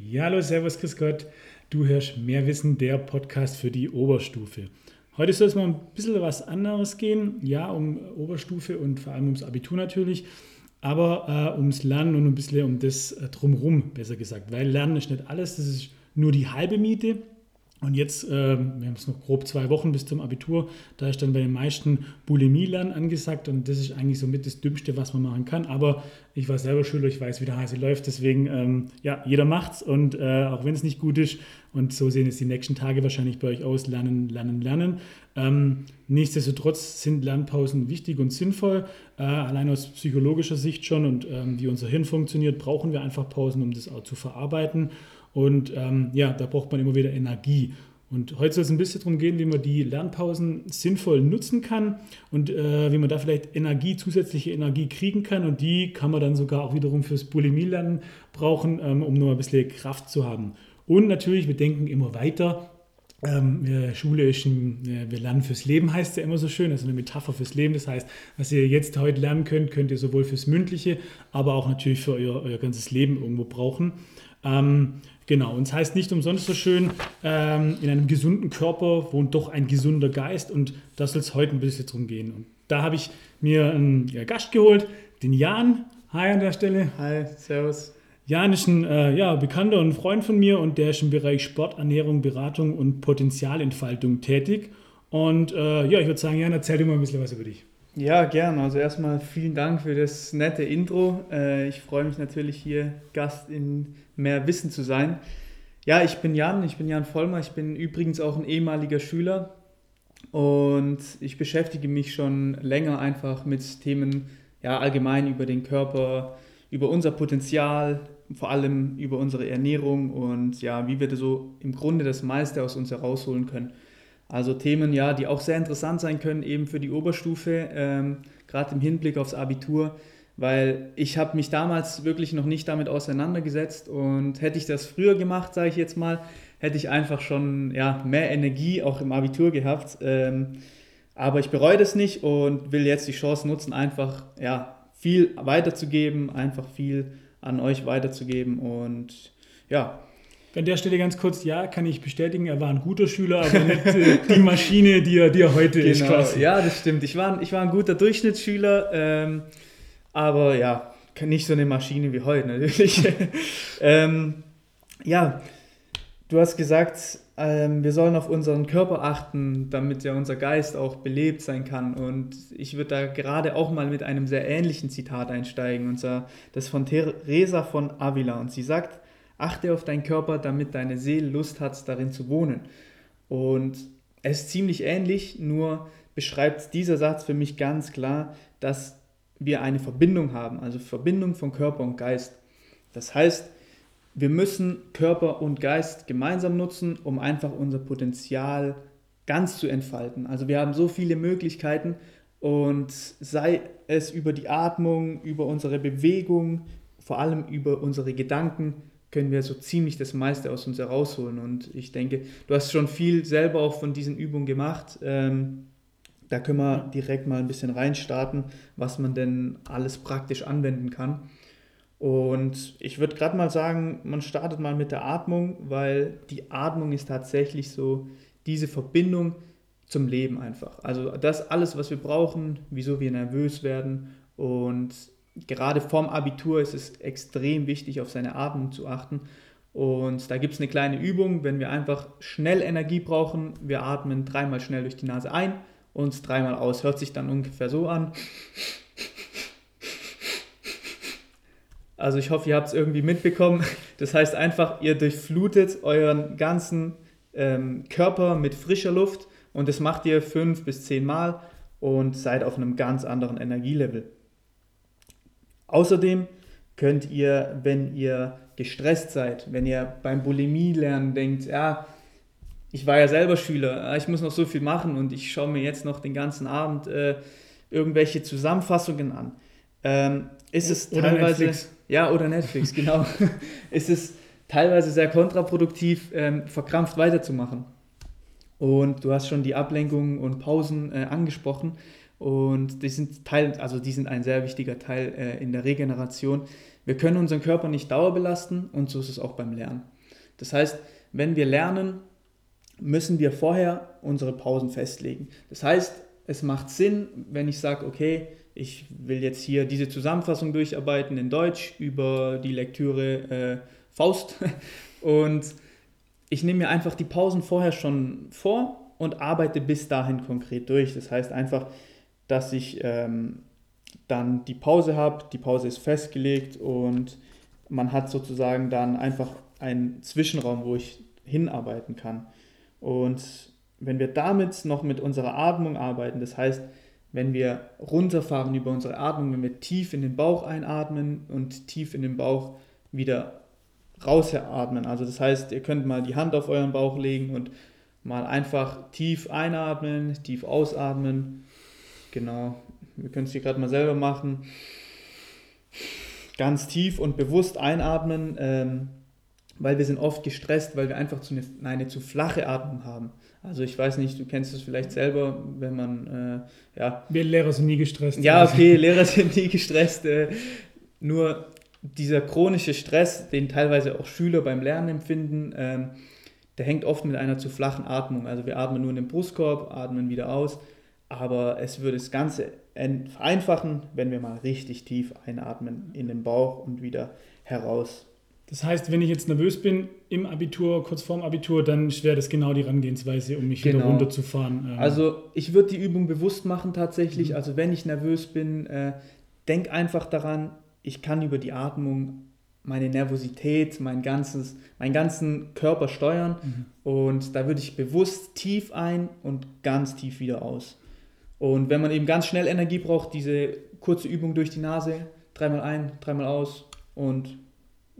Ja, hallo, servus, Chris Gott. Du hörst mehr Wissen, der Podcast für die Oberstufe. Heute soll es mal ein bisschen was anderes gehen. Ja, um Oberstufe und vor allem ums Abitur natürlich, aber äh, ums Lernen und ein bisschen um das äh, Drumherum, besser gesagt. Weil Lernen ist nicht alles, das ist nur die halbe Miete. Und jetzt, äh, wir haben es noch grob zwei Wochen bis zum Abitur, da ist dann bei den meisten Bulimie-Lernen angesagt und das ist eigentlich somit das Dümmste, was man machen kann. Aber ich war selber Schüler, ich weiß, wie der Hase läuft, deswegen, ähm, ja, jeder macht's und äh, auch wenn es nicht gut ist und so sehen es die nächsten Tage wahrscheinlich bei euch aus, lernen, lernen, lernen. Ähm, nichtsdestotrotz sind Lernpausen wichtig und sinnvoll, äh, allein aus psychologischer Sicht schon und ähm, wie unser Hirn funktioniert, brauchen wir einfach Pausen, um das auch zu verarbeiten. Und ähm, ja, da braucht man immer wieder Energie. Und heute soll es ein bisschen darum gehen, wie man die Lernpausen sinnvoll nutzen kann und äh, wie man da vielleicht Energie, zusätzliche Energie kriegen kann. Und die kann man dann sogar auch wiederum fürs Bulimie-Lernen brauchen, ähm, um nur ein bisschen Kraft zu haben. Und natürlich, wir denken immer weiter. Ähm, Schule ist ein, wir lernen fürs Leben, heißt es ja immer so schön. Ist eine Metapher fürs Leben. Das heißt, was ihr jetzt heute lernen könnt, könnt ihr sowohl fürs Mündliche, aber auch natürlich für euer, euer ganzes Leben irgendwo brauchen. Ähm, Genau, und es heißt nicht umsonst so schön, ähm, in einem gesunden Körper wohnt doch ein gesunder Geist und das soll es heute ein bisschen drum gehen. Und da habe ich mir einen ja, Gast geholt, den Jan. Hi an der Stelle. Hi, servus. Jan ist ein äh, ja, Bekannter und Freund von mir und der ist im Bereich Sport, Ernährung, Beratung und Potenzialentfaltung tätig. Und äh, ja, ich würde sagen, Jan, erzähl dir mal ein bisschen was über dich. Ja, gern. Also erstmal vielen Dank für das nette Intro. Äh, ich freue mich natürlich hier Gast in mehr Wissen zu sein. Ja, ich bin Jan, ich bin Jan Vollmer, ich bin übrigens auch ein ehemaliger Schüler und ich beschäftige mich schon länger einfach mit Themen ja, allgemein über den Körper, über unser Potenzial, vor allem über unsere Ernährung und ja, wie wir so im Grunde das meiste aus uns herausholen können. Also Themen, ja, die auch sehr interessant sein können, eben für die Oberstufe, ähm, gerade im Hinblick aufs Abitur, weil ich habe mich damals wirklich noch nicht damit auseinandergesetzt und hätte ich das früher gemacht, sage ich jetzt mal, hätte ich einfach schon ja, mehr Energie auch im Abitur gehabt. Ähm, aber ich bereue das nicht und will jetzt die Chance nutzen, einfach ja, viel weiterzugeben, einfach viel an euch weiterzugeben und ja, an der Stelle ganz kurz, ja, kann ich bestätigen, er war ein guter Schüler, aber nicht äh, die Maschine, die er, die er heute genau. ist. Quasi. Ja, das stimmt. Ich war, ich war ein guter Durchschnittsschüler, ähm, aber ja, nicht so eine Maschine wie heute natürlich. ähm, ja, du hast gesagt, ähm, wir sollen auf unseren Körper achten, damit ja unser Geist auch belebt sein kann. Und ich würde da gerade auch mal mit einem sehr ähnlichen Zitat einsteigen, und zwar das von Teresa von Avila. Und sie sagt, Achte auf deinen Körper, damit deine Seele Lust hat, darin zu wohnen. Und es ist ziemlich ähnlich, nur beschreibt dieser Satz für mich ganz klar, dass wir eine Verbindung haben, also Verbindung von Körper und Geist. Das heißt, wir müssen Körper und Geist gemeinsam nutzen, um einfach unser Potenzial ganz zu entfalten. Also wir haben so viele Möglichkeiten und sei es über die Atmung, über unsere Bewegung, vor allem über unsere Gedanken, können wir so ziemlich das meiste aus uns herausholen. Und ich denke, du hast schon viel selber auch von diesen Übungen gemacht. Ähm, da können wir direkt mal ein bisschen reinstarten, was man denn alles praktisch anwenden kann. Und ich würde gerade mal sagen, man startet mal mit der Atmung, weil die Atmung ist tatsächlich so diese Verbindung zum Leben einfach. Also das alles, was wir brauchen, wieso wir nervös werden und gerade vorm Abitur ist es extrem wichtig, auf seine Atmung zu achten. Und da gibt es eine kleine Übung, wenn wir einfach schnell Energie brauchen. Wir atmen dreimal schnell durch die Nase ein und dreimal aus. Hört sich dann ungefähr so an. Also ich hoffe, ihr habt es irgendwie mitbekommen. Das heißt einfach, ihr durchflutet euren ganzen ähm, Körper mit frischer Luft und das macht ihr fünf bis zehn Mal und seid auf einem ganz anderen Energielevel. Außerdem könnt ihr, wenn ihr gestresst seid, wenn ihr beim Bulimie-Lernen denkt, ja, ich war ja selber Schüler, ich muss noch so viel machen und ich schaue mir jetzt noch den ganzen Abend äh, irgendwelche Zusammenfassungen an. Ähm, ist es oder teilweise. Netflix. Ja, oder Netflix, genau. ist es teilweise sehr kontraproduktiv, ähm, verkrampft weiterzumachen. Und du hast schon die Ablenkungen und Pausen äh, angesprochen. Und die sind Teil, also die sind ein sehr wichtiger Teil äh, in der Regeneration. Wir können unseren Körper nicht dauerbelasten und so ist es auch beim Lernen. Das heißt, wenn wir lernen, müssen wir vorher unsere Pausen festlegen. Das heißt, es macht Sinn, wenn ich sage, okay, ich will jetzt hier diese Zusammenfassung durcharbeiten in Deutsch über die Lektüre äh, Faust und ich nehme mir einfach die Pausen vorher schon vor und arbeite bis dahin konkret durch. Das heißt einfach, dass ich ähm, dann die Pause habe, die Pause ist festgelegt und man hat sozusagen dann einfach einen Zwischenraum, wo ich hinarbeiten kann. Und wenn wir damit noch mit unserer Atmung arbeiten, das heißt, wenn wir runterfahren über unsere Atmung, wenn wir tief in den Bauch einatmen und tief in den Bauch wieder rausatmen. Also das heißt, ihr könnt mal die Hand auf euren Bauch legen und mal einfach tief einatmen, tief ausatmen. Genau. Wir können es hier gerade mal selber machen. Ganz tief und bewusst einatmen. Ähm, weil wir sind oft gestresst, weil wir einfach zu eine, eine, zu flache Atmung haben. Also ich weiß nicht, du kennst es vielleicht selber, wenn man, äh, ja. Wir Lehrer sind nie gestresst. Ja, okay, Lehrer sind nie gestresst. Äh, nur dieser chronische Stress, den teilweise auch Schüler beim Lernen empfinden, äh, der hängt oft mit einer zu flachen Atmung. Also wir atmen nur in den Brustkorb, atmen wieder aus. Aber es würde das Ganze vereinfachen, wenn wir mal richtig tief einatmen in den Bauch und wieder heraus das heißt, wenn ich jetzt nervös bin im Abitur, kurz vorm Abitur, dann wäre das genau die Herangehensweise, um mich genau. wieder runterzufahren. Ähm. Also ich würde die Übung bewusst machen tatsächlich. Mhm. Also wenn ich nervös bin, äh, denk einfach daran, ich kann über die Atmung meine Nervosität, mein ganzes, meinen ganzen Körper steuern. Mhm. Und da würde ich bewusst tief ein und ganz tief wieder aus. Und wenn man eben ganz schnell Energie braucht, diese kurze Übung durch die Nase, dreimal ein, dreimal aus und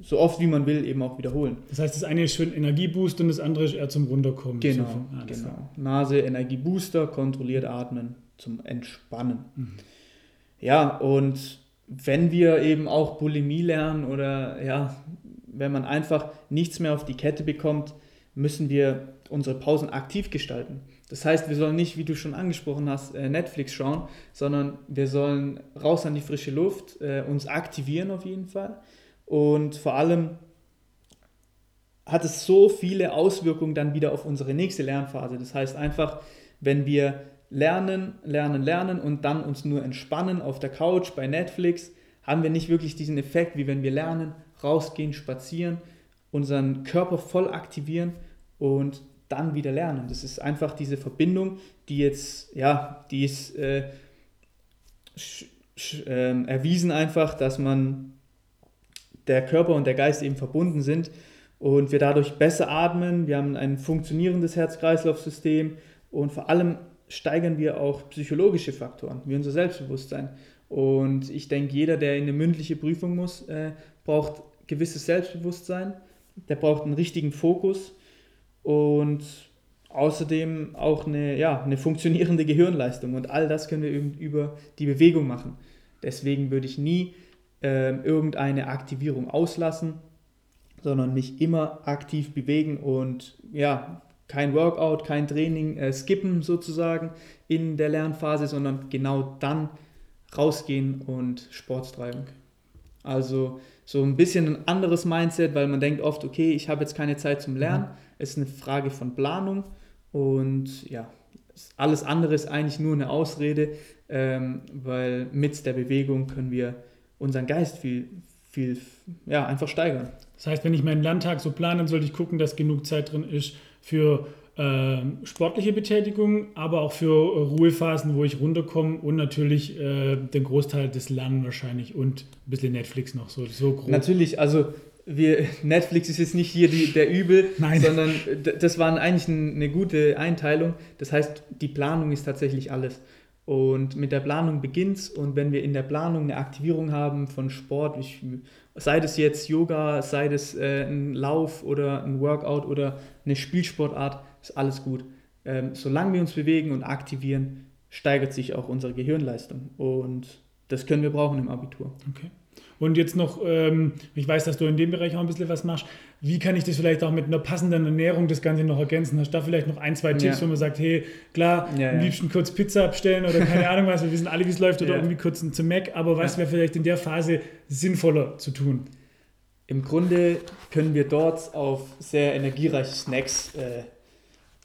so oft wie man will eben auch wiederholen. Das heißt, das eine ist schön Energieboost und das andere ist eher zum Runterkommen. Genau, so von, genau. Nase, Energiebooster, kontrolliert atmen zum Entspannen. Mhm. Ja, und wenn wir eben auch Bulimie lernen oder ja, wenn man einfach nichts mehr auf die Kette bekommt, müssen wir unsere Pausen aktiv gestalten. Das heißt, wir sollen nicht, wie du schon angesprochen hast, äh, Netflix schauen, sondern wir sollen raus an die frische Luft, äh, uns aktivieren auf jeden Fall und vor allem hat es so viele Auswirkungen dann wieder auf unsere nächste Lernphase. Das heißt einfach, wenn wir lernen, lernen, lernen und dann uns nur entspannen auf der Couch bei Netflix, haben wir nicht wirklich diesen Effekt, wie wenn wir lernen, rausgehen, spazieren, unseren Körper voll aktivieren und dann wieder lernen. Das ist einfach diese Verbindung, die jetzt, ja, die ist äh, äh, erwiesen einfach, dass man der Körper und der Geist eben verbunden sind und wir dadurch besser atmen, wir haben ein funktionierendes Herz-Kreislauf-System und vor allem steigern wir auch psychologische Faktoren, wie unser Selbstbewusstsein. Und ich denke, jeder, der in eine mündliche Prüfung muss, äh, braucht gewisses Selbstbewusstsein, der braucht einen richtigen Fokus und außerdem auch eine, ja, eine funktionierende Gehirnleistung. Und all das können wir über die Bewegung machen. Deswegen würde ich nie äh, irgendeine Aktivierung auslassen, sondern mich immer aktiv bewegen und ja, kein Workout, kein Training äh, skippen sozusagen in der Lernphase, sondern genau dann rausgehen und Sport treiben. Also so ein bisschen ein anderes Mindset, weil man denkt oft, okay, ich habe jetzt keine Zeit zum Lernen. Mhm. Es ist eine Frage von Planung und ja, alles andere ist eigentlich nur eine Ausrede, ähm, weil mit der Bewegung können wir unseren Geist viel, viel, ja, einfach steigern. Das heißt, wenn ich meinen Landtag so plane, dann sollte ich gucken, dass genug Zeit drin ist für äh, sportliche Betätigung, aber auch für äh, Ruhephasen, wo ich runterkomme und natürlich äh, den Großteil des Lernen wahrscheinlich und ein bisschen Netflix noch so, so grob. Natürlich, also wir, Netflix ist jetzt nicht hier die, der Übel, Nein. sondern das war eigentlich eine gute Einteilung. Das heißt, die Planung ist tatsächlich alles. Und mit der Planung beginnt es und wenn wir in der Planung eine Aktivierung haben von Sport, ich, sei das jetzt Yoga, sei das äh, ein Lauf oder ein Workout oder eine Spielsportart, ist alles gut. Ähm, solange wir uns bewegen und aktivieren, steigert sich auch unsere Gehirnleistung und das können wir brauchen im Abitur. Okay. und jetzt noch, ähm, ich weiß, dass du in dem Bereich auch ein bisschen was machst, wie kann ich das vielleicht auch mit einer passenden Ernährung das Ganze noch ergänzen? Hast du da vielleicht noch ein, zwei Tipps, ja. wo man sagt, hey, klar, ja, am liebsten kurz Pizza abstellen oder keine Ahnung was, wir wissen alle, wie es läuft, oder irgendwie kurz zum Mac, aber was wäre vielleicht in der Phase sinnvoller zu tun? Im Grunde können wir dort auf sehr energiereiche Snacks äh,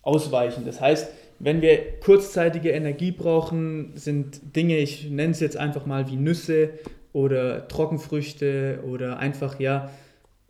ausweichen. Das heißt, wenn wir kurzzeitige Energie brauchen, sind Dinge, ich nenne es jetzt einfach mal wie Nüsse oder Trockenfrüchte oder einfach ja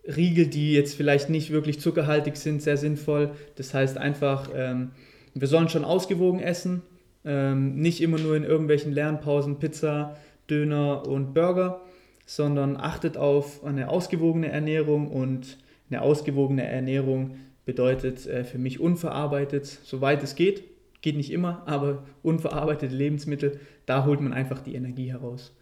Riegel, die jetzt vielleicht nicht wirklich zuckerhaltig sind, sehr sinnvoll. Das heißt einfach, ähm, wir sollen schon ausgewogen essen, ähm, nicht immer nur in irgendwelchen Lernpausen Pizza, Döner und Burger, sondern achtet auf eine ausgewogene Ernährung und eine ausgewogene Ernährung bedeutet äh, für mich unverarbeitet, soweit es geht. Geht nicht immer, aber unverarbeitete Lebensmittel, da holt man einfach die Energie heraus.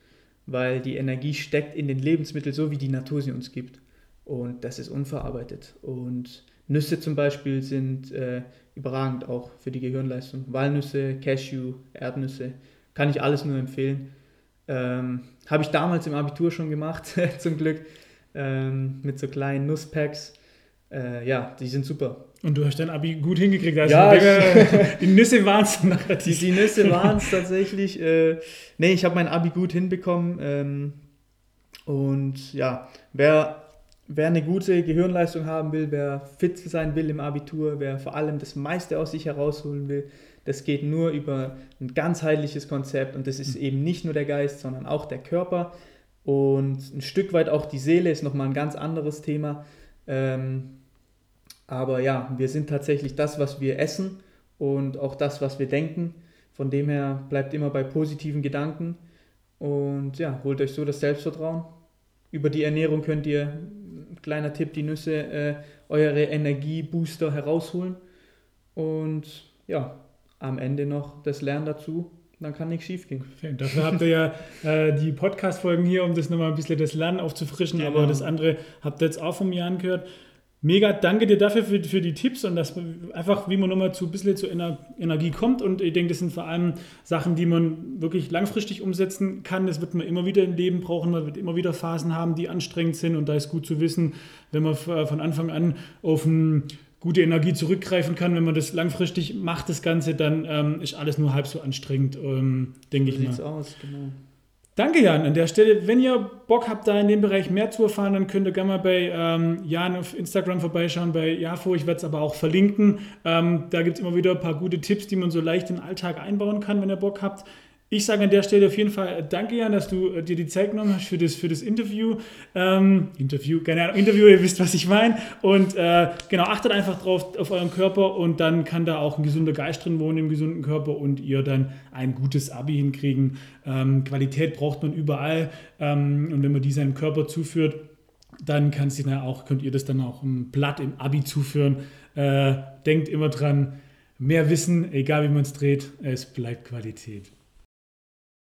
Weil die Energie steckt in den Lebensmitteln, so wie die Natur sie uns gibt. Und das ist unverarbeitet. Und Nüsse zum Beispiel sind äh, überragend auch für die Gehirnleistung. Walnüsse, Cashew, Erdnüsse, kann ich alles nur empfehlen. Ähm, Habe ich damals im Abitur schon gemacht, zum Glück, ähm, mit so kleinen Nusspacks. Äh, ja, die sind super. Und du hast dein Abi gut hingekriegt. Also ja, ich, die Nüsse waren es. Die, die Nüsse waren es tatsächlich. Äh, nee, ich habe mein Abi gut hinbekommen. Ähm, und ja, wer, wer eine gute Gehirnleistung haben will, wer fit sein will im Abitur, wer vor allem das meiste aus sich herausholen will, das geht nur über ein ganzheitliches Konzept und das ist eben nicht nur der Geist, sondern auch der Körper und ein Stück weit auch die Seele ist nochmal ein ganz anderes Thema. Ähm, aber ja, wir sind tatsächlich das, was wir essen und auch das, was wir denken. Von dem her bleibt immer bei positiven Gedanken und ja, holt euch so das Selbstvertrauen. Über die Ernährung könnt ihr, kleiner Tipp, die Nüsse, äh, eure Energiebooster herausholen und ja, am Ende noch das Lernen dazu. Dann kann nichts schief gehen. Dafür habt ihr ja äh, die Podcast-Folgen hier, um das nochmal ein bisschen das Lernen aufzufrischen. Genau. Aber das andere habt ihr jetzt auch vom Jan gehört. Mega, danke dir dafür für, für die Tipps und das einfach, wie man nochmal zu ein bisschen zur Ener Energie kommt. Und ich denke, das sind vor allem Sachen, die man wirklich langfristig umsetzen kann. Das wird man immer wieder im Leben brauchen. Man wird immer wieder Phasen haben, die anstrengend sind. Und da ist gut zu wissen, wenn man von Anfang an auf eine gute Energie zurückgreifen kann, wenn man das langfristig macht, das Ganze, dann ähm, ist alles nur halb so anstrengend, ähm, denke so ich mal. So aus, genau. Danke, Jan. An der Stelle, wenn ihr Bock habt, da in dem Bereich mehr zu erfahren, dann könnt ihr gerne mal bei ähm, Jan auf Instagram vorbeischauen, bei Jafo. Ich werde es aber auch verlinken. Ähm, da gibt es immer wieder ein paar gute Tipps, die man so leicht in den Alltag einbauen kann, wenn ihr Bock habt. Ich sage an der Stelle auf jeden Fall danke, Jan, dass du äh, dir die Zeit genommen hast für das, für das Interview. Ähm, Interview, keine Ahnung, Interview, ihr wisst, was ich meine. Und äh, genau, achtet einfach drauf auf euren Körper und dann kann da auch ein gesunder Geist drin wohnen im gesunden Körper und ihr dann ein gutes Abi hinkriegen. Ähm, Qualität braucht man überall ähm, und wenn man die seinem Körper zuführt, dann kann dann auch, könnt ihr das dann auch ein Blatt im Abi zuführen. Äh, denkt immer dran, mehr Wissen, egal wie man es dreht, es bleibt Qualität.